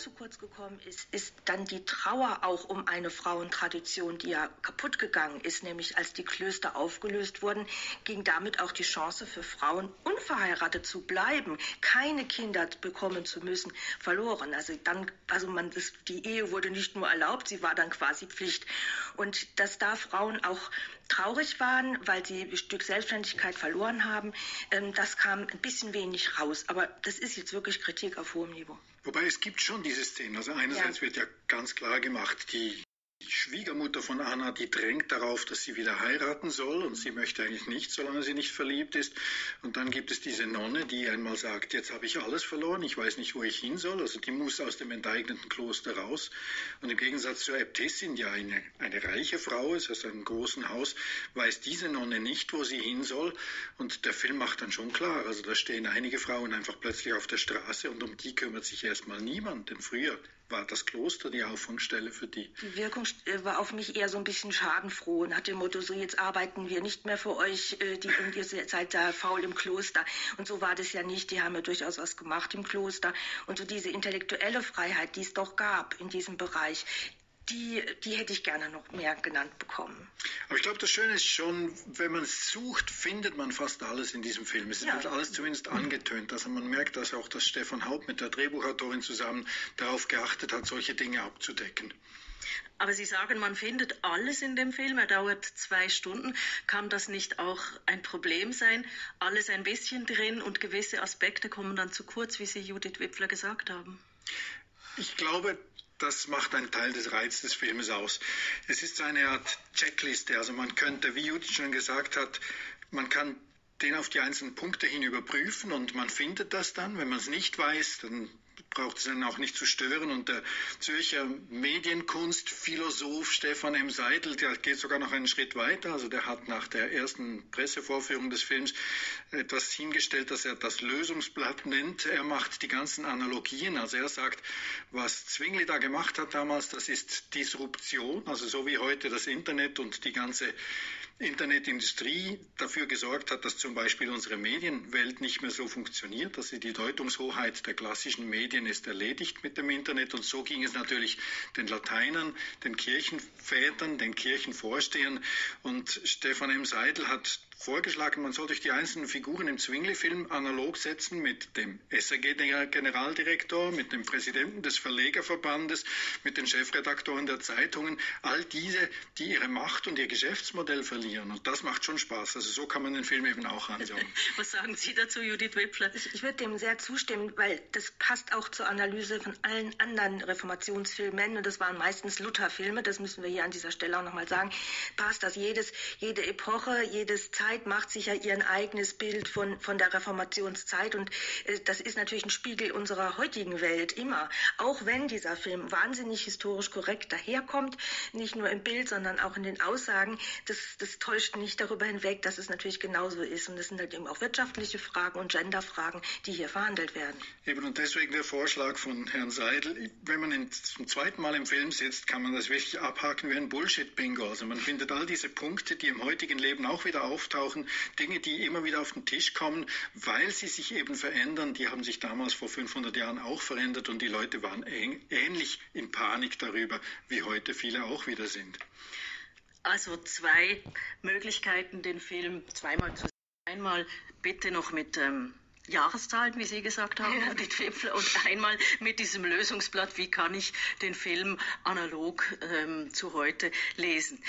zu kurz gekommen ist, ist dann die Trauer auch um eine Frauentradition, die ja kaputt gegangen ist, nämlich als die Klöster aufgelöst wurden, ging damit auch die Chance für Frauen, unverheiratet zu bleiben, keine Kinder bekommen zu müssen, verloren. Also dann, also man, das, die Ehe wurde nicht nur erlaubt, sie war dann quasi Pflicht. Und dass da Frauen auch traurig waren, weil sie ein Stück Selbstständigkeit verloren haben, ähm, das kam ein bisschen wenig raus. Aber das ist jetzt wirklich Kritik auf hohem Niveau. Wobei es gibt schon diese Szenen. Also einerseits ja. wird ja ganz klar gemacht, die die Schwiegermutter von Anna, die drängt darauf, dass sie wieder heiraten soll und sie möchte eigentlich nicht, solange sie nicht verliebt ist. Und dann gibt es diese Nonne, die einmal sagt, jetzt habe ich alles verloren, ich weiß nicht, wo ich hin soll. Also die muss aus dem enteigneten Kloster raus. Und im Gegensatz zur Äbtissin, die eine, eine reiche Frau ist, aus einem großen Haus, weiß diese Nonne nicht, wo sie hin soll. Und der Film macht dann schon klar, also da stehen einige Frauen einfach plötzlich auf der Straße und um die kümmert sich erstmal niemand. Denn früher war das Kloster die Auffangstelle für die. Die Wirkung äh, war auf mich eher so ein bisschen schadenfroh nach dem Motto, so jetzt arbeiten wir nicht mehr für euch, äh, die und ihr seid da faul im Kloster. Und so war das ja nicht. Die haben ja durchaus was gemacht im Kloster. Und so diese intellektuelle Freiheit, die es doch gab in diesem Bereich, die, die hätte ich gerne noch mehr genannt bekommen. Aber ich glaube, das Schöne ist schon, wenn man es sucht, findet man fast alles in diesem Film. Es ja. wird alles zumindest angetönt. Also man merkt, dass auch das Stefan Haupt mit der Drehbuchautorin zusammen darauf geachtet hat, solche Dinge abzudecken. Aber Sie sagen, man findet alles in dem Film. Er dauert zwei Stunden. Kann das nicht auch ein Problem sein? Alles ein bisschen drin und gewisse Aspekte kommen dann zu kurz, wie Sie Judith Wipfler gesagt haben. Ich glaube, das macht einen Teil des Reizes des Filmes aus. Es ist eine Art Checkliste. Also man könnte, wie Judith schon gesagt hat, man kann den auf die einzelnen Punkte hin überprüfen und man findet das dann. Wenn man es nicht weiß, dann braucht es dann auch nicht zu stören. Und der Zürcher Medienkunstphilosoph Stefan M. Seidel, der geht sogar noch einen Schritt weiter. Also der hat nach der ersten Pressevorführung des Films etwas hingestellt, das er das Lösungsblatt nennt. Er macht die ganzen Analogien. Also er sagt, was Zwingli da gemacht hat damals, das ist Disruption. Also so wie heute das Internet und die ganze Internetindustrie dafür gesorgt hat, dass zum Beispiel unsere Medienwelt nicht mehr so funktioniert, dass sie die Deutungshoheit der klassischen Medien ist erledigt mit dem Internet. Und so ging es natürlich den Lateinern, den Kirchenvätern, den Kirchenvorstehern. Und Stefan M. Seidel hat vorgeschlagen, man soll durch die einzelnen Figuren im Zwingli-Film analog setzen mit dem SRG-Generaldirektor, mit dem Präsidenten des Verlegerverbandes, mit den Chefredaktoren der Zeitungen, all diese, die ihre Macht und ihr Geschäftsmodell verlieren. Und das macht schon Spaß. Also so kann man den Film eben auch anschauen. Was sagen Sie dazu, Judith Wipfler? Ich, ich würde dem sehr zustimmen, weil das passt auch zur Analyse von allen anderen Reformationsfilmen. Und das waren meistens Luther-Filme, das müssen wir hier an dieser Stelle auch nochmal sagen. Passt das jedes, jede Epoche, jedes Zeit Zeit macht sich ja ihr eigenes Bild von, von der Reformationszeit und äh, das ist natürlich ein Spiegel unserer heutigen Welt immer. Auch wenn dieser Film wahnsinnig historisch korrekt daherkommt, nicht nur im Bild, sondern auch in den Aussagen, das, das täuscht nicht darüber hinweg, dass es natürlich genauso ist. Und das sind halt eben auch wirtschaftliche Fragen und Genderfragen, die hier verhandelt werden. Eben und deswegen der Vorschlag von Herrn Seidel, wenn man zum zweiten Mal im Film sitzt, kann man das wirklich abhaken wie ein Bullshit-Bingo. Also man findet all diese Punkte, die im heutigen Leben auch wieder auftauchen auftauchen, Dinge, die immer wieder auf den Tisch kommen, weil sie sich eben verändern. Die haben sich damals vor 500 Jahren auch verändert und die Leute waren ähnlich in Panik darüber, wie heute viele auch wieder sind. Also zwei Möglichkeiten, den Film zweimal zu sehen. Einmal bitte noch mit ähm, Jahreszahlen, wie Sie gesagt haben, ja. Edith Wipfler, und einmal mit diesem Lösungsblatt, wie kann ich den Film analog ähm, zu heute lesen.